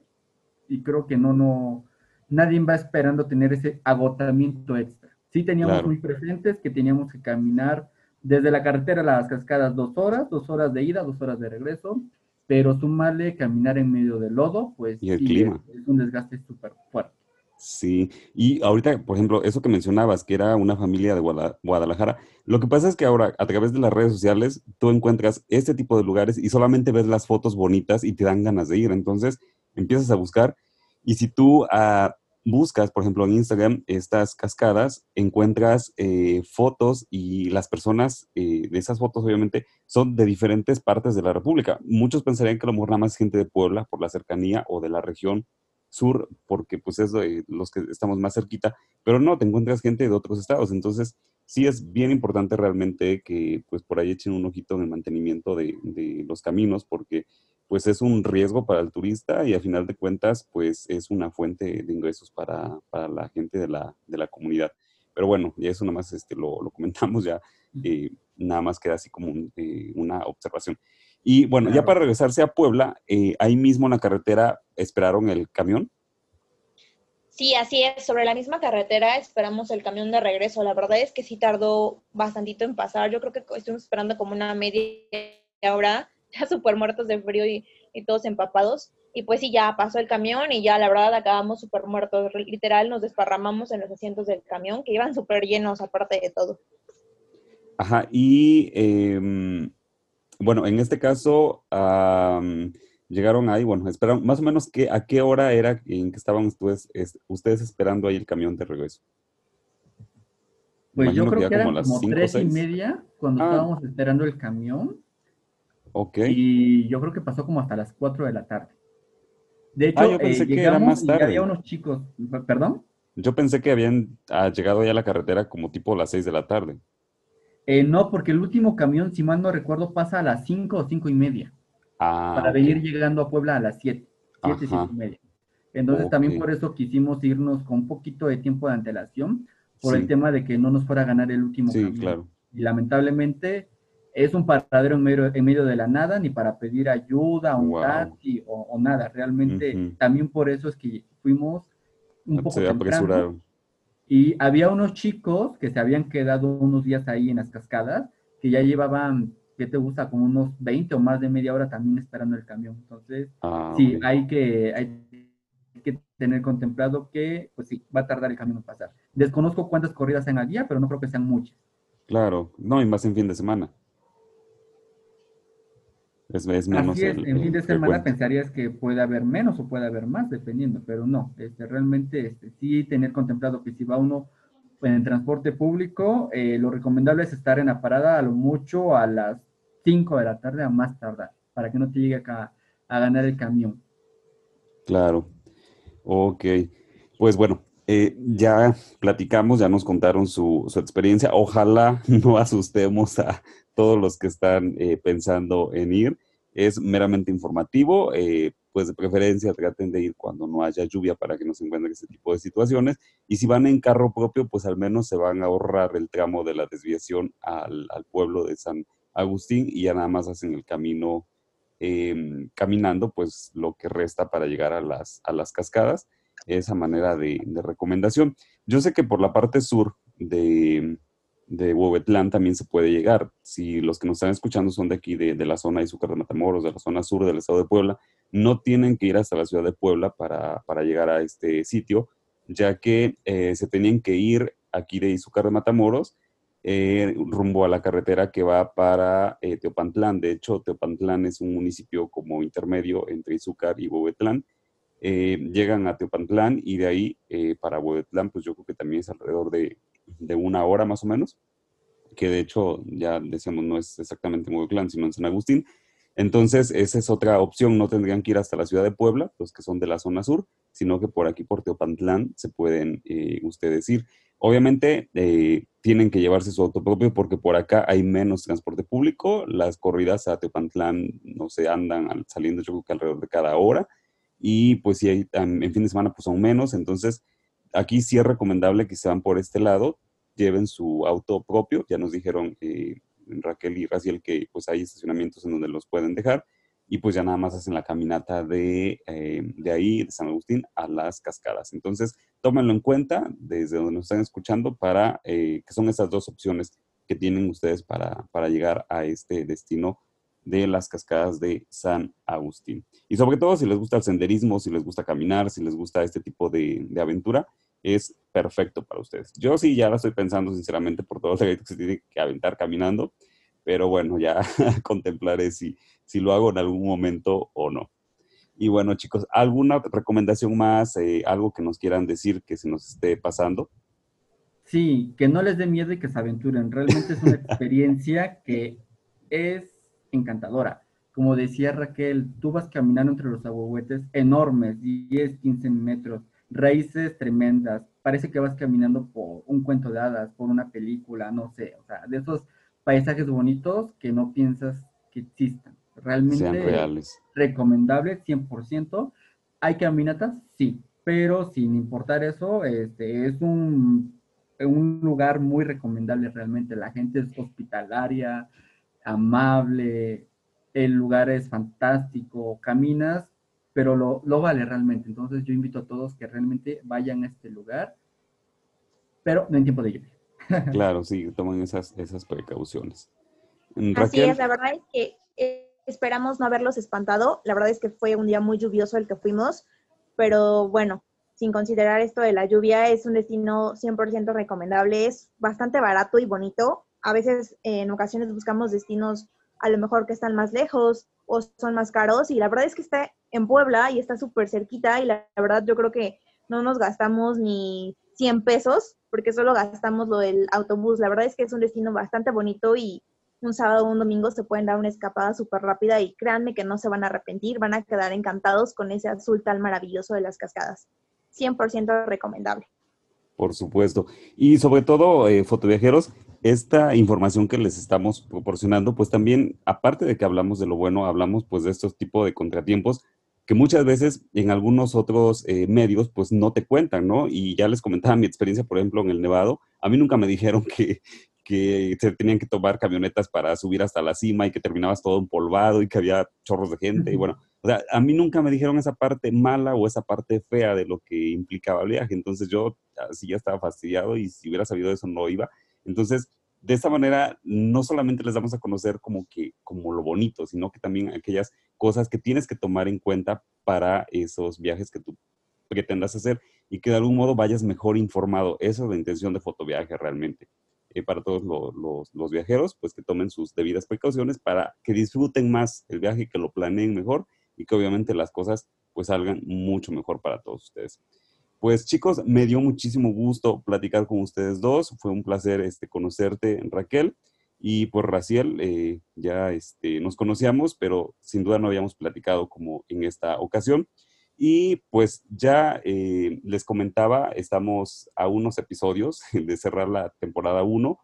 [SPEAKER 3] y creo que no, no, nadie va esperando tener ese agotamiento extra. Sí teníamos muy presentes que teníamos que caminar Desde la carretera a las cascadas, dos horas, dos horas de ida, dos horas de regreso, pero sumarle caminar en medio del lodo, pues
[SPEAKER 1] y el clima.
[SPEAKER 3] Es, es un desgaste súper fuerte.
[SPEAKER 1] Sí, y ahorita, por ejemplo, eso que mencionabas, que era una familia de Guadalajara, lo que pasa es que ahora a través de las redes sociales tú encuentras este tipo de lugares y solamente ves las fotos bonitas y te dan ganas de ir. Entonces empiezas a buscar y si tú uh, buscas, por ejemplo, en Instagram estas cascadas, encuentras eh, fotos y las personas eh, de esas fotos obviamente son de diferentes partes de la República. Muchos pensarían que a lo mejor nada más gente de Puebla por la cercanía o de la región sur, porque pues es los que estamos más cerquita, pero no, te encuentras gente de otros estados, entonces sí es bien importante realmente que pues por ahí echen un ojito en el mantenimiento de, de los caminos, porque pues es un riesgo para el turista y a final de cuentas pues es una fuente de ingresos para, para la gente de la, de la, comunidad. Pero bueno, ya eso nada más este, lo, lo comentamos, ya eh, nada más queda así como un, eh, una observación. Y bueno, ya para regresarse a Puebla, eh, ahí mismo en la carretera esperaron el camión.
[SPEAKER 2] Sí, así es. Sobre la misma carretera esperamos el camión de regreso. La verdad es que sí tardó bastantito en pasar. Yo creo que estuvimos esperando como una media hora, ya súper muertos de frío y, y, todos empapados. Y pues sí, ya pasó el camión y ya la verdad acabamos súper muertos. Literal nos desparramamos en los asientos del camión, que iban súper llenos aparte de todo.
[SPEAKER 1] Ajá, y eh, bueno, en este caso, um, llegaron ahí, bueno, esperaron, más o menos, que, ¿a qué hora era en que estaban ustedes, es, ustedes esperando ahí el camión de regreso?
[SPEAKER 3] Pues yo creo que, eran como tres y media cuando ah. estábamos esperando el camión.
[SPEAKER 1] Ok.
[SPEAKER 3] Y yo creo que pasó como hasta las cuatro de la tarde. De hecho,
[SPEAKER 1] ah, yo pensé eh, que era más tarde.
[SPEAKER 3] había unos chicos, ¿perdón?
[SPEAKER 1] Yo pensé que habían ah, llegado ya a la carretera como tipo las seis de la tarde.
[SPEAKER 3] Eh, no, porque el último camión, si mal no recuerdo, pasa a las 5 o cinco y media.
[SPEAKER 1] Ah,
[SPEAKER 3] para venir llegando a Puebla a las 7, 7, 5 y media. Entonces también por eso quisimos irnos con un poquito de tiempo de antelación, por el tema de que no nos fuera a ganar el último
[SPEAKER 1] sí,
[SPEAKER 3] camión.
[SPEAKER 1] Claro.
[SPEAKER 3] Y lamentablemente es un paradero en medio, en medio de la nada, ni para pedir ayuda, un
[SPEAKER 1] Wow.
[SPEAKER 3] taxi o, o nada. Realmente también por eso es que fuimos un poco
[SPEAKER 1] Se
[SPEAKER 3] temprano.
[SPEAKER 1] apresuraron.
[SPEAKER 3] Y había unos chicos que se habían quedado unos días ahí en las cascadas, que ya llevaban, ¿qué te gusta? Como unos 20 o más de media hora también esperando el camión. Entonces,
[SPEAKER 1] Ah,
[SPEAKER 3] sí, hay que, hay que tener contemplado que, pues sí, va a tardar el camión en pasar. Desconozco cuántas corridas sean al día, pero no creo que sean muchas.
[SPEAKER 1] Claro, no, y más en fin de semana. Es, es menos
[SPEAKER 3] Así es,
[SPEAKER 1] el-
[SPEAKER 3] en fin de
[SPEAKER 1] el
[SPEAKER 3] semana pensarías que puede haber menos o puede haber más, dependiendo, pero no, este, realmente este, sí tener contemplado que si va uno en transporte público, eh, lo recomendable es estar en la parada a lo mucho a las 5 de la tarde a más tardar, para que no te llegue acá a ganar el camión.
[SPEAKER 1] Claro. Ok. Pues bueno, eh, ya platicamos, ya nos contaron su, su experiencia. Ojalá no asustemos a todos los que están eh, pensando en ir. Es meramente informativo, eh, pues de preferencia traten de ir cuando no haya lluvia para que no se encuentren ese tipo de situaciones. Y si van en carro propio, pues al menos se van a ahorrar el tramo de la desviación al, pueblo de San Agustín y ya nada más hacen el camino eh, caminando, pues lo que resta para llegar a las, a las cascadas, esa manera de recomendación. Yo sé que por la parte sur de, de Huehuetlán también se puede llegar. Si los que nos están escuchando son de aquí, de, de la zona de Izúcar de Matamoros, de la zona sur del estado de Puebla, no tienen que ir hasta la ciudad de Puebla para, para llegar a este sitio, ya que eh, se tenían que ir aquí de Izúcar de Matamoros eh, rumbo a la carretera que va para eh, Teopantlán. De hecho, Teopantlán es un municipio como intermedio entre Izúcar y Huehuetlán. Eh, llegan a Teopantlán y de ahí para Huehuetlán, pues yo creo que también es alrededor de, de una hora más o menos, que de hecho ya decíamos no es exactamente en sino en San Agustín. Entonces, esa es otra opción, no tendrían que ir hasta la ciudad de Puebla, los que son de la zona sur, sino que por aquí, por Teopantlán, se pueden eh, ustedes ir. Obviamente, eh, tienen que llevarse su auto propio porque por acá hay menos transporte público. Las corridas a Teopantlán, no se andan al- saliendo yo creo que alrededor de cada hora. Y pues si hay en fin de semana, pues son menos. Entonces, aquí sí es recomendable que se van por este lado, lleven su auto propio. Ya nos dijeron eh, Raquel y Raciel que pues hay estacionamientos en donde los pueden dejar. Y pues ya nada más hacen la caminata de, eh, de ahí, de San Agustín, a las cascadas. Entonces, tómenlo en cuenta desde donde nos están escuchando para eh, que son estas dos opciones. que tienen ustedes para, para llegar a este destino de las cascadas de San Agustín. Y sobre todo si les gusta el senderismo, si les gusta caminar, si les gusta este tipo de, aventura, es perfecto para ustedes. Yo sí ya la estoy pensando sinceramente por todo el que se tiene que aventar caminando, pero bueno, ya contemplaré si, si lo hago en algún momento o no. Y bueno, chicos, ¿alguna recomendación más? Eh, ¿Algo que nos quieran decir que se nos esté pasando?
[SPEAKER 3] Sí, que no les dé miedo y que se aventuren. Realmente es una experiencia que es encantadora. Como decía Raquel, tú vas caminando entre los aguahuetes enormes, 10, 15 metros, raíces tremendas. Parece que vas caminando por un cuento de hadas, por una película, no sé, o sea, de esos paisajes bonitos que no piensas que existan. Realmente
[SPEAKER 1] Sean reales.
[SPEAKER 3] recomendable 100%. ¿Hay caminatas? Sí, pero sin importar eso, este, es un, un lugar muy recomendable realmente. La gente es hospitalaria, amable, el lugar es fantástico, caminas, pero lo, lo, vale realmente. Entonces yo invito a todos que realmente vayan a este lugar, pero no en tiempo de lluvia.
[SPEAKER 1] Claro, sí, tomen esas, esas precauciones.
[SPEAKER 2] Así es, la verdad es que eh, esperamos no haberlos espantado. La verdad es que fue un día muy lluvioso el que fuimos, pero bueno, sin considerar esto de la lluvia, es un destino 100% recomendable, es bastante barato y bonito a veces en ocasiones buscamos destinos a lo mejor que están más lejos o son más caros y la verdad es que está en Puebla y está súper cerquita y la, verdad yo creo que no nos gastamos ni 100 pesos porque solo gastamos lo del autobús. La verdad es que es un destino bastante bonito y un sábado o un domingo se pueden dar una escapada súper rápida y créanme que no se van a arrepentir, van a quedar encantados con ese azul tan maravilloso de las cascadas. 100% recomendable.
[SPEAKER 1] Por supuesto. Y sobre todo, eh, fotoviajeros, esta información que les estamos proporcionando, pues también, aparte de que hablamos de lo bueno, hablamos pues de estos tipos de contratiempos que muchas veces en algunos otros eh, medios pues no te cuentan, ¿no? Y ya les comentaba mi experiencia, por ejemplo, en el Nevado. A mí nunca me dijeron que, que se tenían que tomar camionetas para subir hasta la cima y que terminabas todo empolvado y que había chorros de gente. Y bueno, o sea, a mí nunca me dijeron esa parte mala o esa parte fea de lo que implicaba el viaje. Entonces yo así ya estaba fastidiado y si hubiera sabido eso no iba. Entonces, de esta manera, no solamente les damos a conocer como que, como lo bonito, sino que también aquellas cosas que tienes que tomar en cuenta para esos viajes que tú pretendas hacer y que de algún modo vayas mejor informado. Esa es la intención de fotoviaje realmente. Eh, para todos los, viajeros, pues que tomen sus debidas precauciones para que disfruten más el viaje, que lo planeen mejor y que obviamente las cosas pues salgan mucho mejor para todos ustedes. Pues chicos, me dio muchísimo gusto platicar con ustedes dos. Fue un placer este, conocerte, Raquel. Y pues Raciel, eh, ya este, nos conocíamos, pero sin duda no habíamos platicado como en esta ocasión. Y pues ya eh, les comentaba, estamos a unos episodios de cerrar la temporada 1.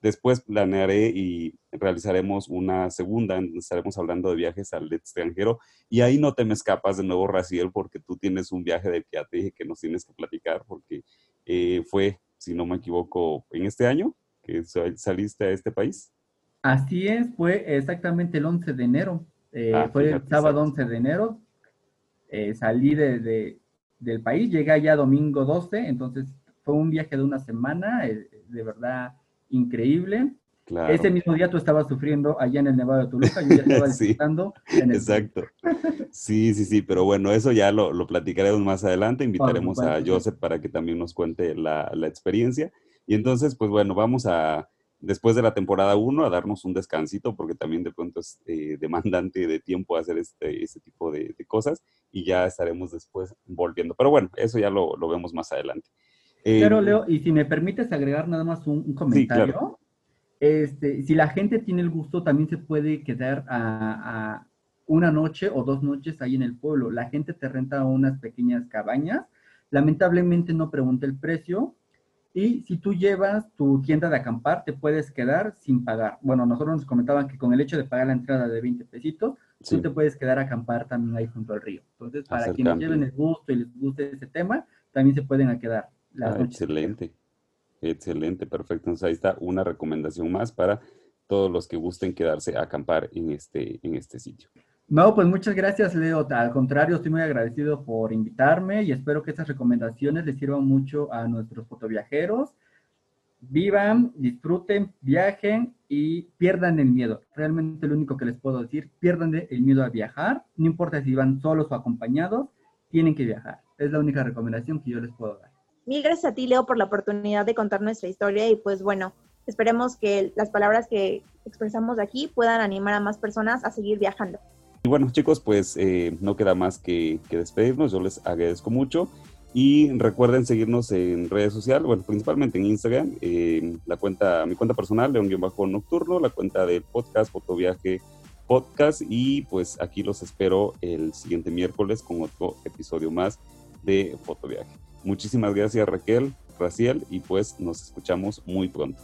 [SPEAKER 1] Después planearé y realizaremos una segunda, en donde estaremos hablando de viajes al extranjero. Y ahí no te me escapas de nuevo, Raciel, porque tú tienes un viaje de que ya te dije que nos tienes que platicar, porque eh, fue, si no me equivoco, en este año que saliste a este país.
[SPEAKER 3] Así es, fue exactamente el 11 de enero. Eh, ah, fue el sábado 11 de enero eh, salí de, del país, llegué allá domingo 12, entonces fue un viaje de una semana, eh, de verdad increíble. Ese mismo día tú estabas sufriendo allá en el Nevado de Toluca, yo ya estaba disfrutando.
[SPEAKER 1] Exacto. Sí, sí, sí, pero bueno, eso ya lo, lo platicaremos más adelante. Invitaremos a Joseph para que también nos cuente la, la experiencia. Y entonces, pues bueno, vamos a, después de la temporada 1 a darnos un descansito, porque también de pronto es eh, demandante de tiempo hacer este, este tipo de, cosas y ya estaremos después volviendo. Pero bueno, eso ya lo, vemos más adelante.
[SPEAKER 3] Pero em, Leo, y si me permites agregar nada más un, comentario, este, si la gente tiene el gusto, también se puede quedar a, a una noche o dos noches ahí en el pueblo. La gente te renta unas pequeñas cabañas. Lamentablemente no pregunta el precio, y si tú llevas tu tienda de acampar, te puedes quedar sin pagar. Bueno, nosotros nos comentaban que con el hecho de pagar la entrada de 20 pesitos, tú te puedes quedar a acampar también ahí junto al río. Entonces, para quienes lleven el gusto y les guste ese tema, también se pueden quedar.
[SPEAKER 1] Ah, excelente, excelente, perfecto. Entonces ahí está una recomendación más para todos los que gusten quedarse a acampar en este, en este sitio.
[SPEAKER 3] No, pues muchas gracias, Leo. Al contrario, estoy muy agradecido por invitarme y espero que estas recomendaciones les sirvan mucho a nuestros fotoviajeros. vivan, disfruten, viajen y pierdan el miedo. Realmente lo único que les puedo decir, pierdan el miedo a viajar, no importa si van solos o acompañados, tienen que viajar. Es la única recomendación que yo les puedo dar.
[SPEAKER 2] Mil gracias a ti, Leo, por la oportunidad de contar nuestra historia y pues bueno, esperemos que las palabras que expresamos aquí puedan animar a más personas a seguir viajando.
[SPEAKER 1] Y bueno, chicos, pues eh, no queda más que, despedirnos. Yo les agradezco mucho y recuerden seguirnos en redes sociales, bueno, principalmente en Instagram, la cuenta, mi cuenta personal, León-Bajo Nocturno, la cuenta del podcast, Fotoviaje Podcast, y pues aquí los espero el siguiente miércoles con otro episodio más de Fotoviaje. Muchísimas gracias Raquel, Raciel, y pues nos escuchamos muy pronto.